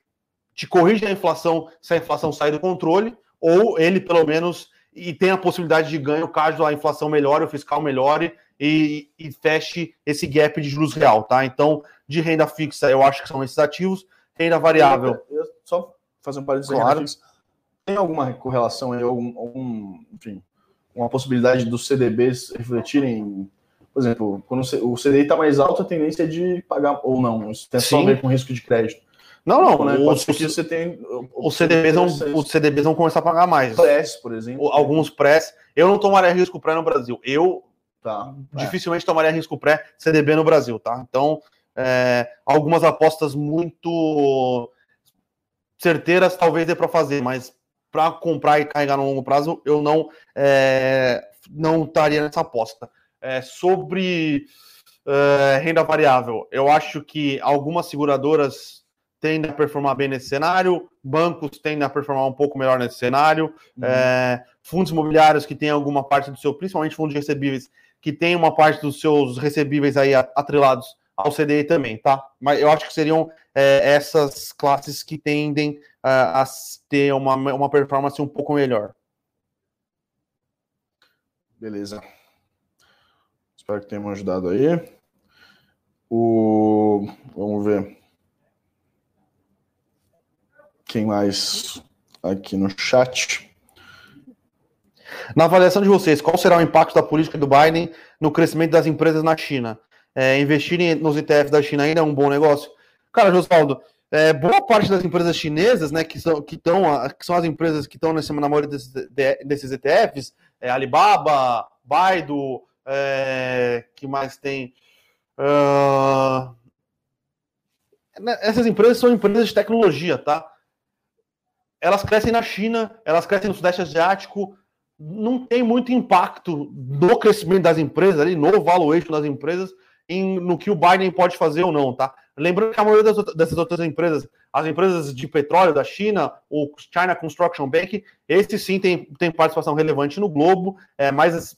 te corrige a inflação se a inflação sair do controle, ou ele, pelo menos, e tem a possibilidade de ganho caso a inflação melhore, o fiscal melhore e, e feche esse gap de juros real, tá? Então, de renda fixa, eu acho que são esses ativos. Renda variável. Eu, eu, só fazer um parênteses claro. Tem alguma correlação aí, algum, algum, enfim, uma possibilidade dos CDBs refletirem por exemplo, quando o CDI está mais alto, a tendência é de pagar ou não. Isso tem só a ver com risco de crédito. Não, não, né? Os, você tem. Os CDBs, vão, os CDBs vão começar a pagar mais. Press, por exemplo. Alguns press. Eu não tomaria risco pré no Brasil. Eu tá, é. dificilmente é. tomaria risco pré CDB no Brasil, tá? Então, é, algumas apostas muito certeiras talvez dê para fazer, mas para comprar e carregar no longo prazo, eu não é, não estaria nessa aposta. É, sobre é, renda variável, eu acho que algumas seguradoras tendem a performar bem nesse cenário, bancos tendem a performar um pouco melhor nesse cenário, uhum. é, fundos imobiliários que têm alguma parte do seu, principalmente fundos de recebíveis, que tem uma parte dos seus recebíveis aí atrelados ao CDI também, tá? Mas eu acho que seriam é, essas classes que tendem uh, a ter uma, uma performance um pouco melhor. Beleza. Espero que tenham ajudado aí. O... Vamos ver. Quem mais aqui no chat? Na avaliação de vocês, qual será o impacto da política do Biden no crescimento das empresas na China? É, investir nos ETFs da China ainda é um bom negócio? Cara, Josvaldo, é, boa parte das empresas chinesas, né, que são, que tão, que são as empresas que estão na maioria desses, desses ETFs, é, Alibaba, Baidu, é, que mais tem? Uh, essas empresas são empresas de tecnologia, tá? Elas crescem na China, elas crescem no Sudeste Asiático, não tem muito impacto no crescimento das empresas, ali, no valuation das empresas, em, no que o Biden pode fazer ou não, tá? Lembrando que a maioria das, dessas outras empresas, as empresas de petróleo da China, o China Construction Bank, esse sim tem, tem participação relevante no globo, é, mas as,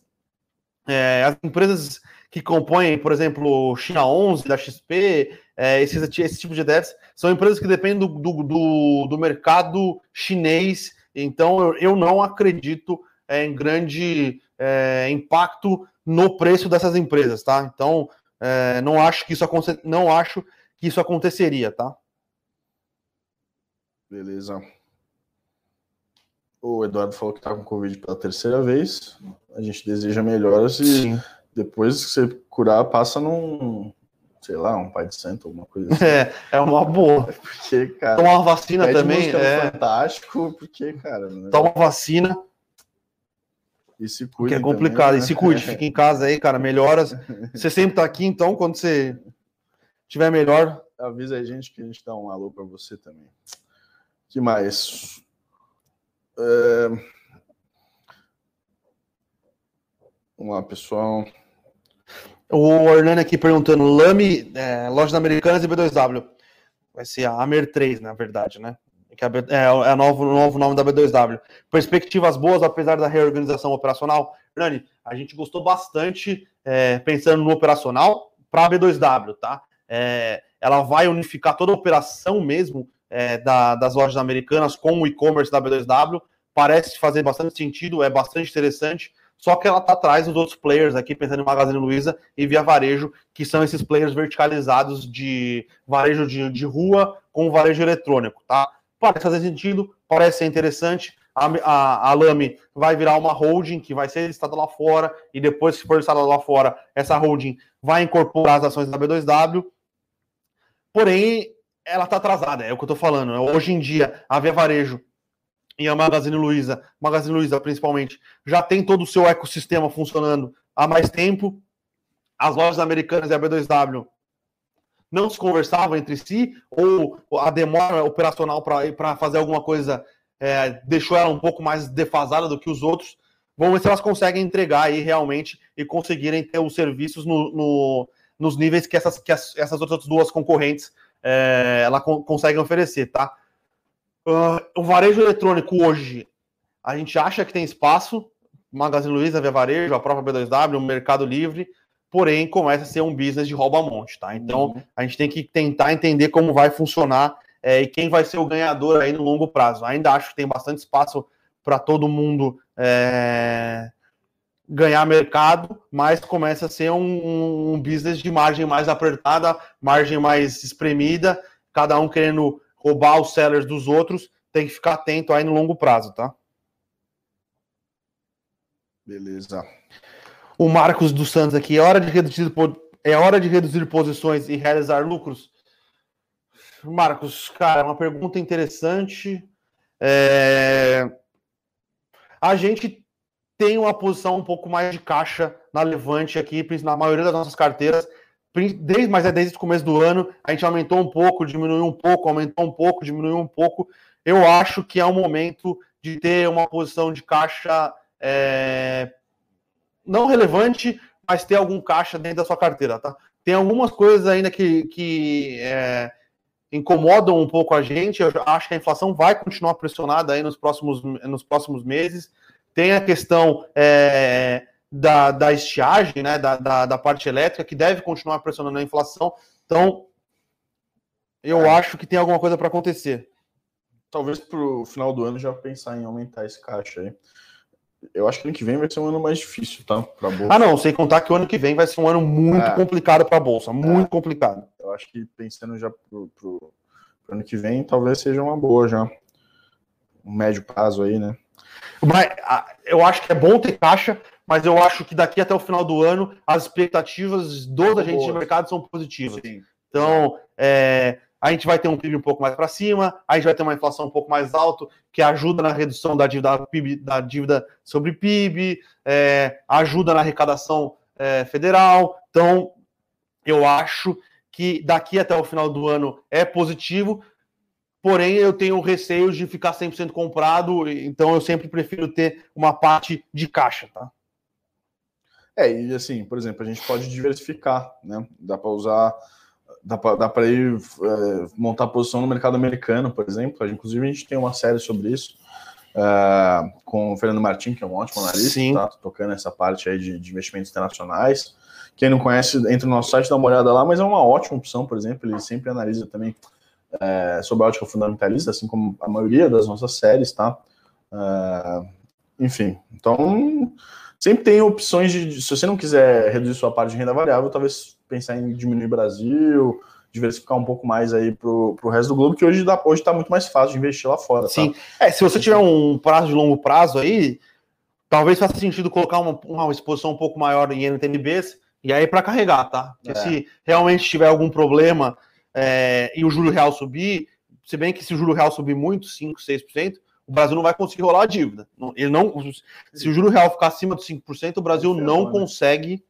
é, as empresas que compõem, por exemplo, China 11 da XP, é, esses, esse tipo de ETFs, são empresas que dependem do, do, do, do mercado chinês, então eu, eu não acredito é, em grande é, impacto no preço dessas empresas, tá? Então, é, não acho que isso não acho que isso aconteceria, tá? Beleza. O Eduardo falou que tá com Covid pela terceira vez. A gente deseja melhoras e Sim. depois que você curar, passa num, sei lá, um pai de santo, alguma coisa assim. É, é uma boa. Porque, cara. Tomar vacina também é fantástico, porque, cara. Toma vacina. E se cuide. Que é complicado. Também, né? E se cuide, fica em casa aí, cara. Melhoras. Você sempre tá aqui, então, quando você tiver melhor. Avisa a gente que a gente dá um alô para você também. que mais? É... Vamos lá, pessoal. O Hernani aqui perguntando: Lame, é, lojas americanas e B2W. Vai ser a Amer 3, na verdade, né? que é, é, o novo, novo nome da B2W. Perspectivas boas, apesar da reorganização operacional. Nani, a gente gostou bastante, é, pensando no operacional, para a B2W, tá? É, ela vai unificar toda a operação mesmo é, da, das lojas americanas com o e-commerce da B2W. Parece fazer bastante sentido, é bastante interessante. Só que ela está atrás dos outros players aqui, pensando em Magazine Luiza e Via Varejo, que são esses players verticalizados de varejo de, de rua com varejo eletrônico, tá? Parece fazer sentido, parece ser interessante. A, a, a Lame vai virar uma holding que vai ser listada lá fora, e depois, se for listada lá fora, essa holding vai incorporar as ações da B2W. Porém, ela está atrasada, é o que eu estou falando. Hoje em dia, a Via Varejo e a Magazine Luiza, Magazine Luiza principalmente, já tem todo o seu ecossistema funcionando há mais tempo. As lojas americanas e a B2W não se conversavam entre si, ou a demora operacional para fazer alguma coisa é, deixou ela um pouco mais defasada do que os outros. Vamos ver se elas conseguem entregar aí realmente e conseguirem ter os serviços no, no, nos níveis que essas, que as, essas outras duas concorrentes é, ela con conseguem oferecer, tá? Uh, o varejo eletrônico hoje, a gente acha que tem espaço, Magazine Luiza, Via Varejo, a própria B2W, o Mercado Livre, porém começa a ser um business de rouba-monte, tá? Então uhum. a gente tem que tentar entender como vai funcionar é, e quem vai ser o ganhador aí no longo prazo. Ainda acho que tem bastante espaço para todo mundo é, ganhar mercado, mas começa a ser um, um, business de margem mais apertada, margem mais espremida, cada um querendo roubar os sellers dos outros, tem que ficar atento aí no longo prazo, tá? Beleza. O Marcos dos Santos aqui, é hora de reduzir, é hora de reduzir posições e realizar lucros? Marcos, cara, uma pergunta interessante. É... A gente tem uma posição um pouco mais de caixa na Levante aqui, na maioria das nossas carteiras, desde, mas é desde o começo do ano, a gente aumentou um pouco, diminuiu um pouco, aumentou um pouco, diminuiu um pouco. Eu acho que é o momento de ter uma posição de caixa é, não relevante, mas ter algum caixa dentro da sua carteira, tá? Tem algumas coisas ainda que, que é, incomodam um pouco a gente. Eu acho que a inflação vai continuar pressionada aí nos próximos, nos próximos meses. Tem a questão é, da, da estiagem, né, da, da, da, parte elétrica, que deve continuar pressionando a inflação. Então, eu é. acho que tem alguma coisa para acontecer. Talvez para o final do ano já pensar em aumentar esse caixa aí. Eu acho que ano que vem vai ser um ano mais difícil, tá? Pra bolsa. Ah, não, sem contar que o ano que vem vai ser um ano muito é. complicado para a bolsa, muito é. complicado. Eu acho que pensando já pro, pro, pro, ano que vem, talvez seja uma boa já. Um médio prazo aí, né? Mas, eu acho que é bom ter caixa, mas eu acho que daqui até o final do ano as expectativas dos agentes de mercado são positivas. Sim. Então, é, a gente vai ter um PIB um pouco mais para cima, a gente vai ter uma inflação um pouco mais alta, que ajuda na redução da dívida, da dívida sobre PIB, é, ajuda na arrecadação é, federal. Então, eu acho que daqui até o final do ano é positivo, porém eu tenho receio de ficar 100% comprado, então eu sempre prefiro ter uma parte de caixa, tá? É, e assim, por exemplo, a gente pode diversificar, né? Dá para usar dá para ir é, montar posição no mercado americano, por exemplo. Inclusive, a gente tem uma série sobre isso é, com o Fernando Martin, que é um ótimo analista, Sim. tá tocando essa parte aí de, de, investimentos internacionais. Quem não conhece, entra no nosso site, dá uma olhada lá, mas é uma ótima opção, por exemplo. Ele sempre analisa também é, sobre a ótica fundamentalista, assim como a maioria das nossas séries, tá? É, enfim, então sempre tem opções de. Se você não quiser reduzir sua parte de renda variável, talvez pensar em diminuir Brasil, diversificar um pouco mais aí pro, pro resto do globo, que hoje dá, hoje está muito mais fácil de investir lá fora. Tá? Sim. Tá? É, se você tiver um prazo de longo prazo aí, talvez faça sentido colocar uma, uma exposição um pouco maior em NTNBs e aí para carregar, tá? Porque é. se realmente tiver algum problema é, e o juro real subir, se bem que se o juro real subir muito, 5, 6%, o Brasil não vai conseguir rolar a dívida. Ele não, se o juro real ficar acima dos 5%, o Brasil não né? consegue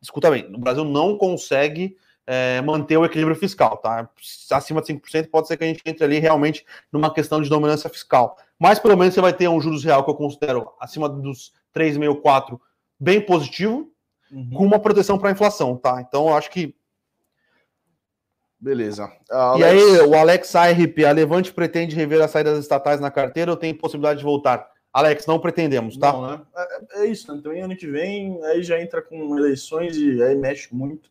escuta bem, o Brasil não consegue é, manter o equilíbrio fiscal, tá? Acima de 5% pode ser que a gente entre ali realmente numa questão de dominância fiscal. Mas pelo menos você vai ter um juros real que eu considero acima dos 3,5, 4, bem positivo, uhum. com uma proteção para a inflação, tá? Então eu acho que. Beleza. Alex... E aí, o Alex ARP, a Levante pretende rever as saídas estatais na carteira ou tem possibilidade de voltar? Alex, não pretendemos, tá? Não, né? é, é, isso, né? Também ano que vem, aí já entra com eleições e aí mexe muito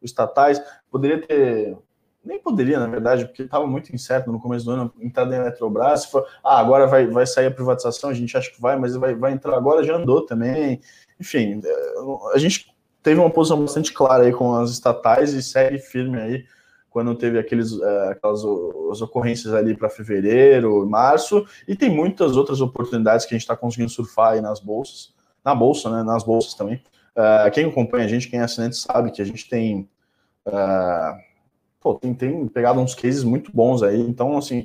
os estatais. Poderia ter. Nem poderia, na verdade, porque estava muito incerto no começo do ano entrar na Eletrobras. For, ah, agora vai, vai sair a privatização, a gente acha que vai, mas vai, vai entrar agora, já andou também. Enfim, é, a gente teve uma posição bastante clara aí com as estatais e segue firme aí quando teve aqueles, uh, aquelas as ocorrências ali para fevereiro, março, e tem muitas outras oportunidades que a gente está conseguindo surfar aí nas bolsas, na bolsa, né, nas bolsas também. Uh, quem acompanha a gente, quem é assinante, sabe que a gente tem, uh, pô, tem, tem pegado uns cases muito bons aí, então, assim,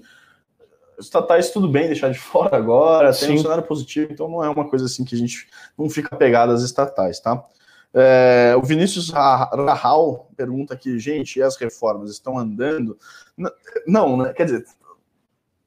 estatais tudo bem deixar de fora agora, tem Sim. um cenário positivo, então não é uma coisa assim que a gente não fica pegado às estatais, tá? É, o Vinícius Rahal pergunta aqui, gente, e as reformas estão andando? Não, né? Quer dizer,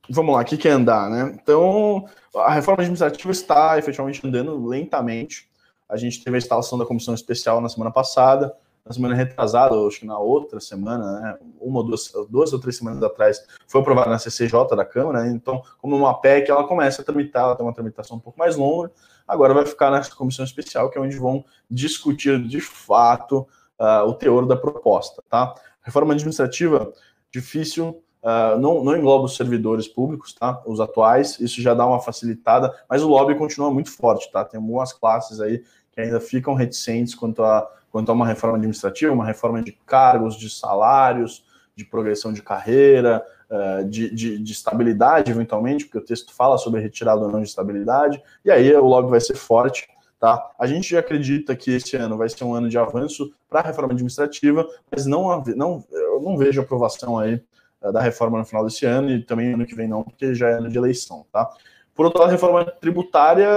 vamos lá, o que, é andar, né? Então, a reforma administrativa está efetivamente andando lentamente. A gente teve a instalação da comissão especial na semana passada, na semana retrasada, acho que na outra semana, né? uma ou duas, duas ou três semanas atrás, foi aprovada na CCJ da Câmara, né? então, como uma PEC, ela começa a tramitar, ela tem uma tramitação um pouco mais longa, agora vai ficar nessa comissão especial, que é onde vão discutir de fato uh, o teor da proposta. Tá? Reforma administrativa, difícil, uh, não, não engloba os servidores públicos, tá? os atuais, isso já dá uma facilitada, mas o lobby continua muito forte. Tá? Tem algumas classes aí que ainda ficam reticentes quanto a, quanto a uma reforma administrativa, uma reforma de cargos, de salários, de progressão de carreira, uh, de, de, de, estabilidade, eventualmente, porque o texto fala sobre retirada ou não de estabilidade, e aí o lobby vai ser forte. Tá? A gente acredita que esse ano vai ser um ano de avanço para a reforma administrativa, mas não, não, eu não vejo aprovação aí uh, da reforma no final desse ano e também ano que vem não, porque já é ano de eleição. Tá? Por outro lado, a reforma tributária,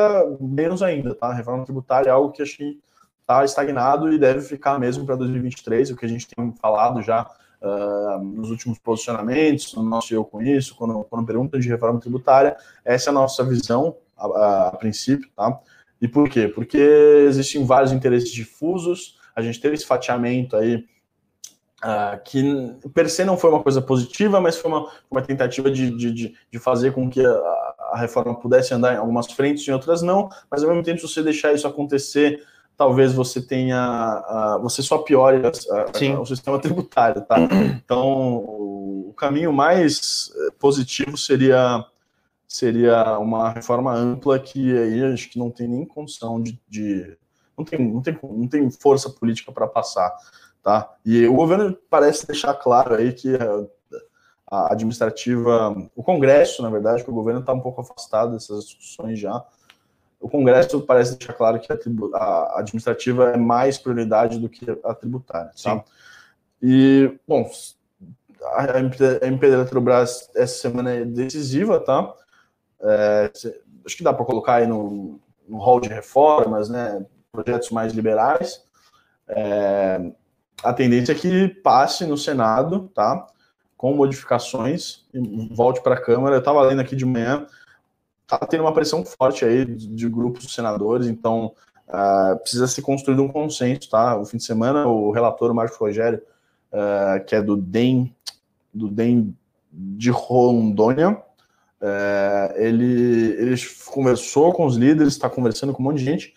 menos ainda. Tá? A reforma tributária é algo que acho que está estagnado e deve ficar mesmo para 2023, o que a gente tem falado já uh, nos últimos posicionamentos, no nosso eu com isso, quando, quando perguntam de reforma tributária, essa é a nossa visão a, a, a princípio, tá? E por quê? Porque existem vários interesses difusos, a gente teve esse fatiamento aí Uh, que per se não foi uma coisa positiva, mas foi uma, uma tentativa de, de, de fazer com que a, a, reforma pudesse andar em algumas frentes, em outras não, mas ao mesmo tempo, se você deixar isso acontecer, talvez você tenha, você só piore a, o sistema tributário, tá? Então, o, o caminho mais eh, positivo seria seria uma reforma ampla que aí acho que não tem nem condição de, de não, tem, não, tem, não tem força política para passar. Tá? E o governo parece deixar claro aí que a administrativa, o Congresso, na verdade, que o governo está um pouco afastado dessas discussões já. O Congresso parece deixar claro que a, a administrativa é mais prioridade do que a tributária. Tá? E, bom, a MP da Eletrobras essa semana é decisiva, tá? É, acho que dá para colocar aí no, no hall de reformas, né? Projetos mais liberais. É, a tendência é que passe no Senado, tá? Com modificações e volte para a Câmara. Eu estava lendo aqui de manhã, tá tendo uma pressão forte aí de grupos senadores, então uh, precisa ser construído um consenso, tá? O fim de semana, o relator o Marcos Rogério, uh, que é do DEM, do DEM de Rondônia, uh, ele, ele conversou com os líderes, está conversando com um monte de gente,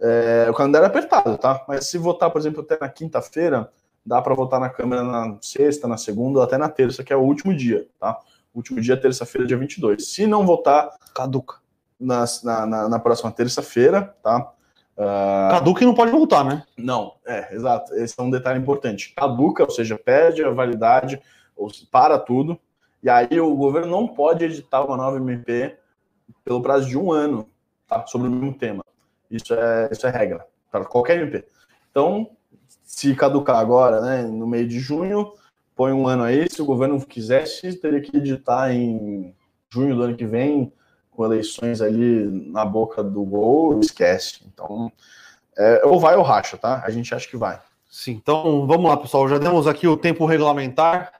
é, o calendário é apertado, tá? Mas se votar, por exemplo, até na quinta-feira, dá para votar na Câmara na sexta, na segunda, até na terça, que é o último dia, tá? Último dia terça-feira, dia 22. Se não votar, caduca. Na, na, na próxima terça-feira, tá? Uh... Caduca e não pode voltar, né? Não, é, exato. Esse é um detalhe importante. Caduca, ou seja, perde a validade, ou para tudo, e aí o governo não pode editar uma nova MP pelo prazo de um ano, tá? Sobre o mesmo tema. Isso é, isso é regra para qualquer MP. Então, se caducar agora, né, no meio de junho, põe um ano aí. Se o governo quisesse, teria que editar em junho do ano que vem, com eleições ali na boca do gol, esquece. Então, é, ou vai ou racha, tá? A gente acha que vai. Sim, então vamos lá, pessoal. Já demos aqui o tempo regulamentar.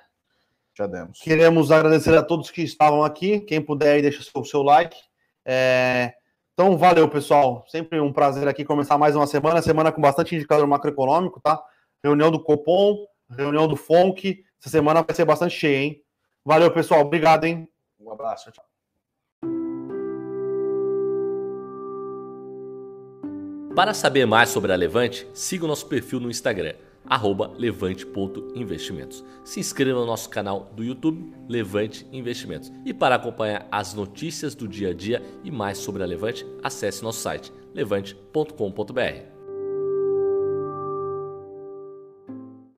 Já demos. Queremos agradecer a todos que estavam aqui. Quem puder aí, deixa o seu like. É, então, valeu, pessoal. Sempre um prazer aqui começar mais uma semana, semana com bastante indicador macroeconômico, tá? Reunião do Copom, reunião do FONC. Essa semana vai ser bastante cheia, hein? Valeu, pessoal. Obrigado, hein? Um abraço. Tchau. Para saber mais sobre a Levante, siga o nosso perfil no Instagram levante.investimentos. Se inscreva no nosso canal do YouTube Levante Investimentos. E para acompanhar as notícias do dia a dia e mais sobre a Levante, acesse nosso site levante.com.br.